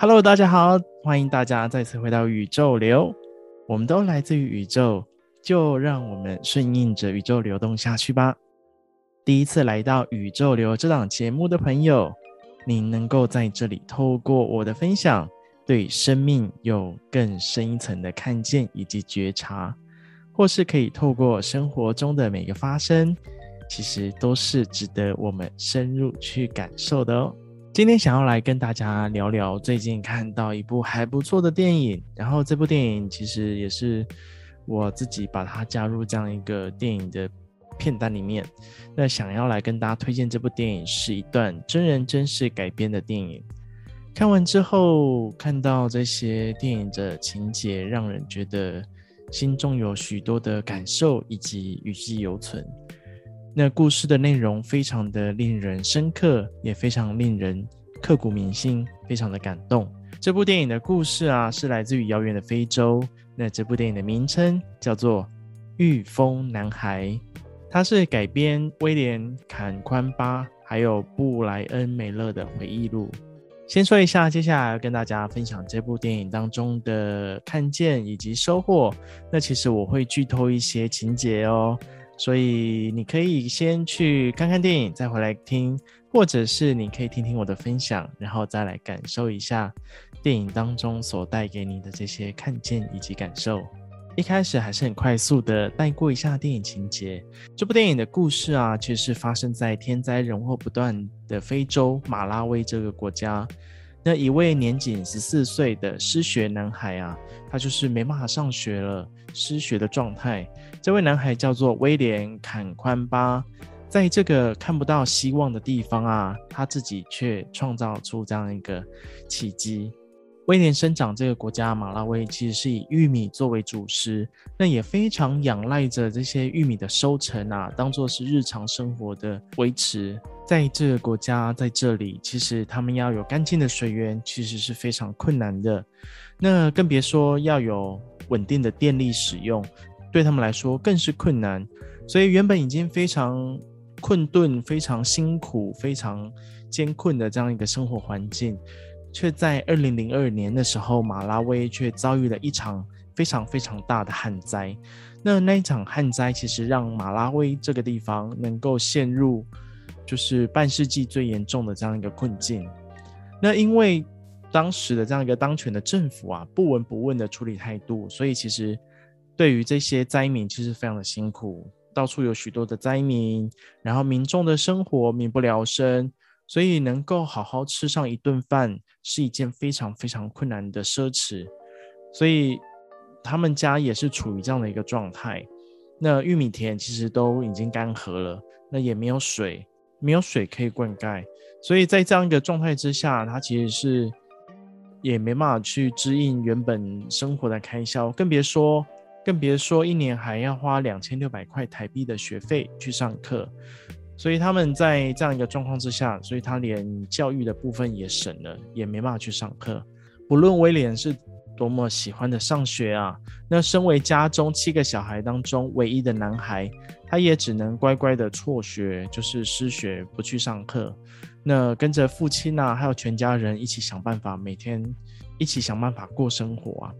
Hello，大家好，欢迎大家再次回到宇宙流。我们都来自于宇宙，就让我们顺应着宇宙流动下去吧。第一次来到宇宙流这档节目的朋友，你能够在这里透过我的分享，对生命有更深一层的看见以及觉察，或是可以透过生活中的每个发生，其实都是值得我们深入去感受的哦。今天想要来跟大家聊聊最近看到一部还不错的电影，然后这部电影其实也是我自己把它加入这样一个电影的片单里面。那想要来跟大家推荐这部电影是一段真人真事改编的电影。看完之后，看到这些电影的情节，让人觉得心中有许多的感受以及余悸犹存。那故事的内容非常的令人深刻，也非常令人刻骨铭心，非常的感动。这部电影的故事啊，是来自于遥远的非洲。那这部电影的名称叫做《御风男孩》，它是改编威廉·坎宽巴还有布莱恩·梅勒的回忆录。先说一下，接下来要跟大家分享这部电影当中的看见以及收获。那其实我会剧透一些情节哦。所以你可以先去看看电影，再回来听，或者是你可以听听我的分享，然后再来感受一下电影当中所带给你的这些看见以及感受。一开始还是很快速的带过一下电影情节。这部电影的故事啊，其实是发生在天灾人祸不断的非洲马拉维这个国家。那一位年仅十四岁的失学男孩啊，他就是没办法上学了，失学的状态。这位男孩叫做威廉·坎宽巴，在这个看不到希望的地方啊，他自己却创造出这样一个奇迹。威廉生长这个国家马拉维，其实是以玉米作为主食，那也非常仰赖着这些玉米的收成啊，当做是日常生活的维持。在这个国家，在这里，其实他们要有干净的水源，其实是非常困难的。那更别说要有稳定的电力使用，对他们来说更是困难。所以原本已经非常困顿、非常辛苦、非常艰困的这样一个生活环境。却在二零零二年的时候，马拉维却遭遇了一场非常非常大的旱灾。那那一场旱灾其实让马拉维这个地方能够陷入就是半世纪最严重的这样一个困境。那因为当时的这样一个当权的政府啊，不闻不问的处理态度，所以其实对于这些灾民其实非常的辛苦，到处有许多的灾民，然后民众的生活民不聊生。所以能够好好吃上一顿饭是一件非常非常困难的奢侈，所以他们家也是处于这样的一个状态。那玉米田其实都已经干涸了，那也没有水，没有水可以灌溉，所以在这样一个状态之下，他其实是也没办法去支应原本生活的开销，更别说更别说一年还要花两千六百块台币的学费去上课。所以他们在这样一个状况之下，所以他连教育的部分也省了，也没办法去上课。不论威廉是多么喜欢的上学啊，那身为家中七个小孩当中唯一的男孩，他也只能乖乖的辍学，就是失学，不去上课。那跟着父亲啊，还有全家人一起想办法，每天一起想办法过生活啊。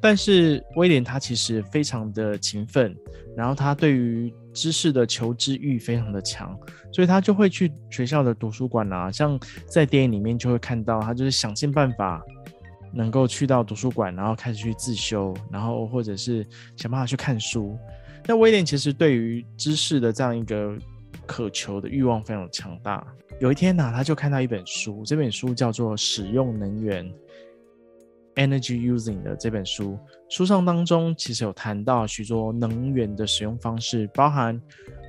但是威廉他其实非常的勤奋，然后他对于知识的求知欲非常的强，所以他就会去学校的图书馆啊，像在电影里面就会看到他就是想尽办法能够去到图书馆，然后开始去自修，然后或者是想办法去看书。那威廉其实对于知识的这样一个渴求的欲望非常强大。有一天呢、他就看到一本书，这本书叫做《使用能源》。Energy Using 的这本书，书上当中其实有谈到许多能源的使用方式，包含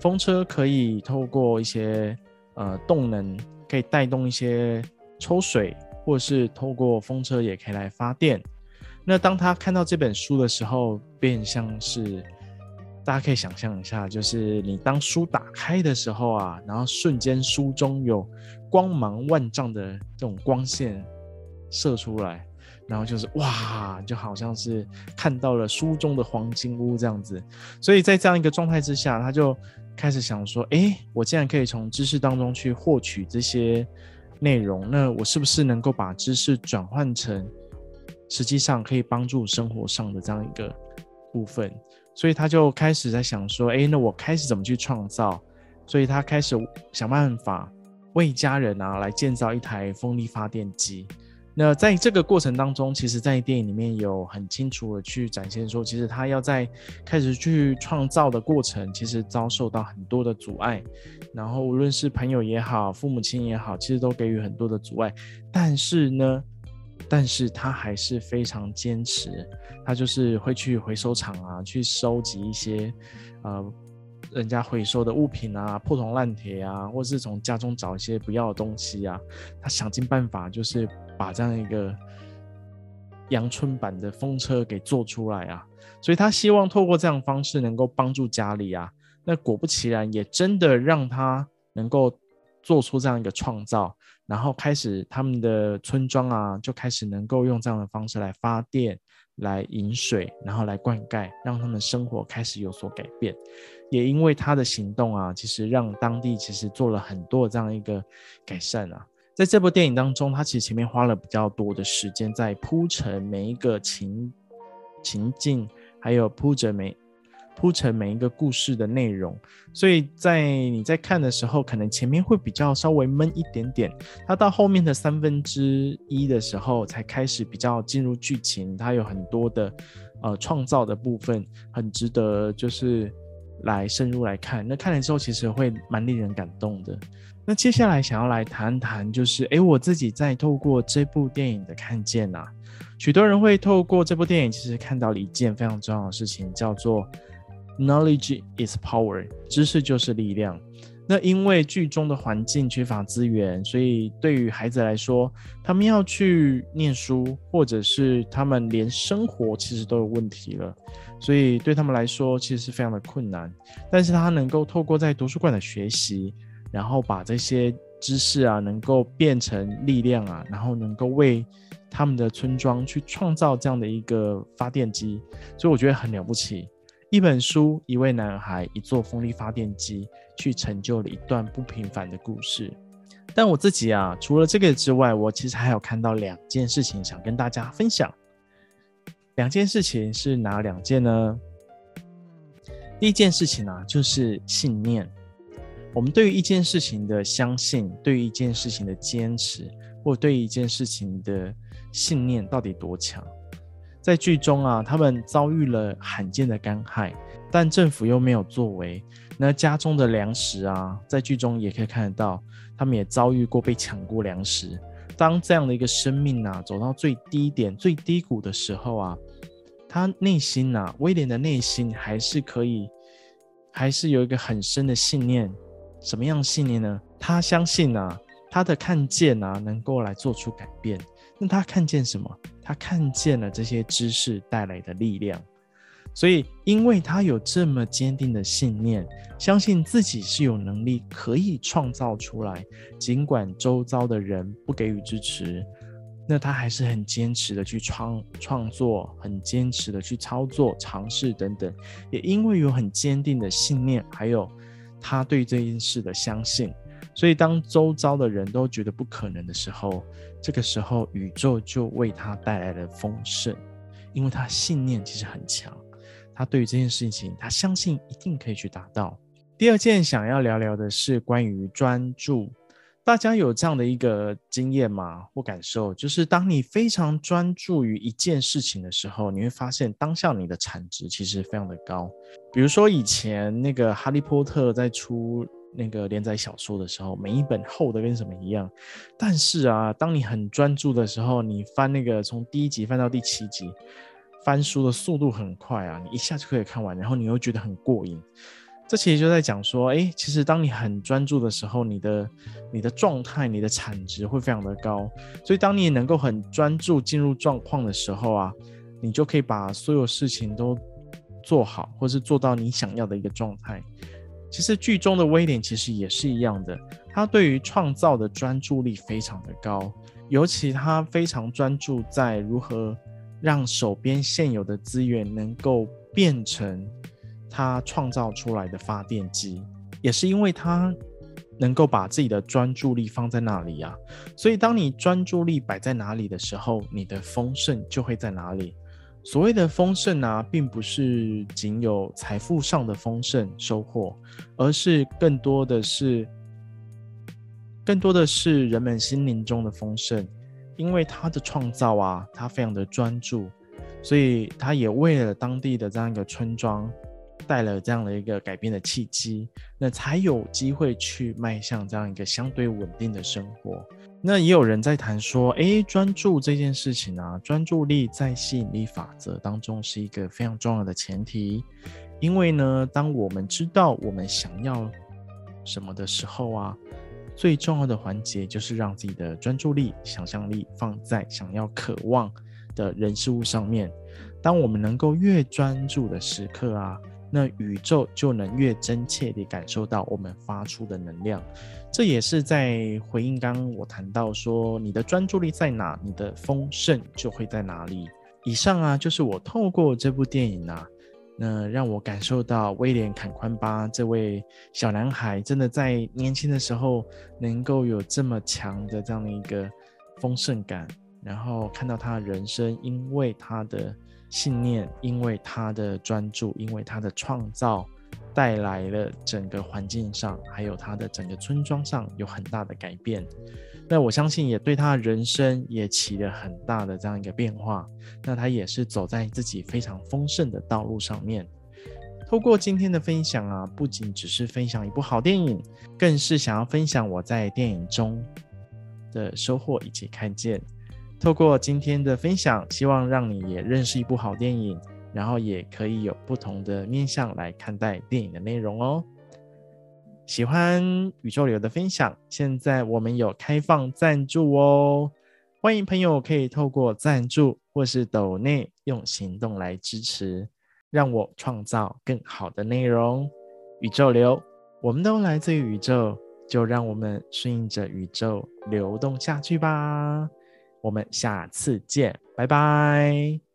风车可以透过一些呃动能，可以带动一些抽水，或是透过风车也可以来发电。那当他看到这本书的时候，便像是大家可以想象一下，就是你当书打开的时候啊，然后瞬间书中有光芒万丈的这种光线射出来。然后就是哇，就好像是看到了书中的黄金屋这样子，所以在这样一个状态之下，他就开始想说：哎，我竟然可以从知识当中去获取这些内容，那我是不是能够把知识转换成实际上可以帮助生活上的这样一个部分？所以他就开始在想说，哎，那我开始怎么去创造？所以他开始想办法为家人啊来建造一台风力发电机。那在这个过程当中，其实，在电影里面有很清楚的去展现说，其实他要在开始去创造的过程，其实遭受到很多的阻碍。然后无论是朋友也好，父母亲也好，其实都给予很多的阻碍。但是呢，但是他还是非常坚持，他就是会去回收厂啊，去收集一些呃人家回收的物品啊，破铜烂铁啊，或是从家中找一些不要的东西啊，他想尽办法就是把这样一个阳春版的风车给做出来啊，所以他希望透过这样方式能够帮助家里啊。那果不其然，也真的让他能够做出这样一个创造，然后开始他们的村庄啊，就开始能够用这样的方式来发电、来饮水，然后来灌溉，让他们生活开始有所改变。也因为他的行动啊，其实让当地其实做了很多这样一个改善啊。在这部电影当中，他其实前面花了比较多的时间在铺陈每一个情情境，还有铺着每。铺成每一个故事的内容，所以在你在看的时候，可能前面会比较稍微闷一点点，它到后面的三分之一的时候才开始比较进入剧情，它有很多的呃创造的部分，很值得就是来深入来看。那看了之后，其实会蛮令人感动的。那接下来想要来谈谈，就是诶，我自己在透过这部电影的看见啊，许多人会透过这部电影，其实看到了一件非常重要的事情，叫做。Knowledge is power，知识就是力量。那因为剧中的环境缺乏资源，所以对于孩子来说，他们要去念书，或者是他们连生活其实都有问题了，所以对他们来说其实是非常的困难。但是他能够透过在图书馆的学习，然后把这些知识啊，能够变成力量啊，然后能够为他们的村庄去创造这样的一个发电机，所以我觉得很了不起。一本书，一位男孩，一座风力发电机，去成就了一段不平凡的故事。但我自己啊，除了这个之外，我其实还有看到两件事情想跟大家分享。两件事情是哪两件呢？第一件事情啊，就是信念。我们对于一件事情的相信，对于一件事情的坚持，或对于一件事情的信念，到底多强？在剧中啊，他们遭遇了罕见的干旱，但政府又没有作为。那家中的粮食啊，在剧中也可以看得到，他们也遭遇过被抢过粮食。当这样的一个生命啊，走到最低点、最低谷的时候啊，他内心啊，威廉的内心还是可以，还是有一个很深的信念。什么样信念呢？他相信啊，他的看见啊，能够来做出改变。那他看见什么？看见了这些知识带来的力量，所以因为他有这么坚定的信念，相信自己是有能力可以创造出来，尽管周遭的人不给予支持，那他还是很坚持的去创创作，很坚持的去操作、尝试等等。也因为有很坚定的信念，还有他对这件事的相信。所以，当周遭的人都觉得不可能的时候，这个时候宇宙就为他带来了丰盛，因为他信念其实很强，他对于这件事情，他相信一定可以去达到。第二件想要聊聊的是关于专注，大家有这样的一个经验吗？或感受，就是当你非常专注于一件事情的时候，你会发现当下你的产值其实非常的高。比如说以前那个哈利波特在出。那个连载小说的时候，每一本厚的跟什么一样。但是啊，当你很专注的时候，你翻那个从第一集翻到第七集，翻书的速度很快啊，你一下就可以看完，然后你又觉得很过瘾。这其实就在讲说，哎，其实当你很专注的时候，你的你的状态、你的产值会非常的高。所以当你能够很专注进入状况的时候啊，你就可以把所有事情都做好，或是做到你想要的一个状态。其实剧中的威廉其实也是一样的，他对于创造的专注力非常的高，尤其他非常专注在如何让手边现有的资源能够变成他创造出来的发电机。也是因为他能够把自己的专注力放在那里啊？所以，当你专注力摆在哪里的时候，你的丰盛就会在哪里。所谓的丰盛啊，并不是仅有财富上的丰盛收获，而是更多的是，更多的是人们心灵中的丰盛。因为他的创造啊，他非常的专注，所以他也为了当地的这样一个村庄。带了这样的一个改变的契机，那才有机会去迈向这样一个相对稳定的生活。那也有人在谈说，哎，专注这件事情啊，专注力在吸引力法则当中是一个非常重要的前提。因为呢，当我们知道我们想要什么的时候啊，最重要的环节就是让自己的专注力、想象力放在想要、渴望的人事物上面。当我们能够越专注的时刻啊。那宇宙就能越真切地感受到我们发出的能量，这也是在回应刚刚我谈到说，你的专注力在哪，你的丰盛就会在哪里。以上啊，就是我透过这部电影啊，那让我感受到威廉·坎宽巴这位小男孩真的在年轻的时候能够有这么强的这样的一个丰盛感，然后看到他人生因为他的。信念，因为他的专注，因为他的创造，带来了整个环境上，还有他的整个村庄上有很大的改变。那我相信也对他人生也起了很大的这样一个变化。那他也是走在自己非常丰盛的道路上面。透过今天的分享啊，不仅只是分享一部好电影，更是想要分享我在电影中的收获以及看见。透过今天的分享，希望让你也认识一部好电影，然后也可以有不同的面向来看待电影的内容哦。喜欢宇宙流的分享，现在我们有开放赞助哦，欢迎朋友可以透过赞助或是抖内用行动来支持，让我创造更好的内容。宇宙流，我们都来自于宇宙，就让我们顺应着宇宙流动下去吧。我们下次见，拜拜。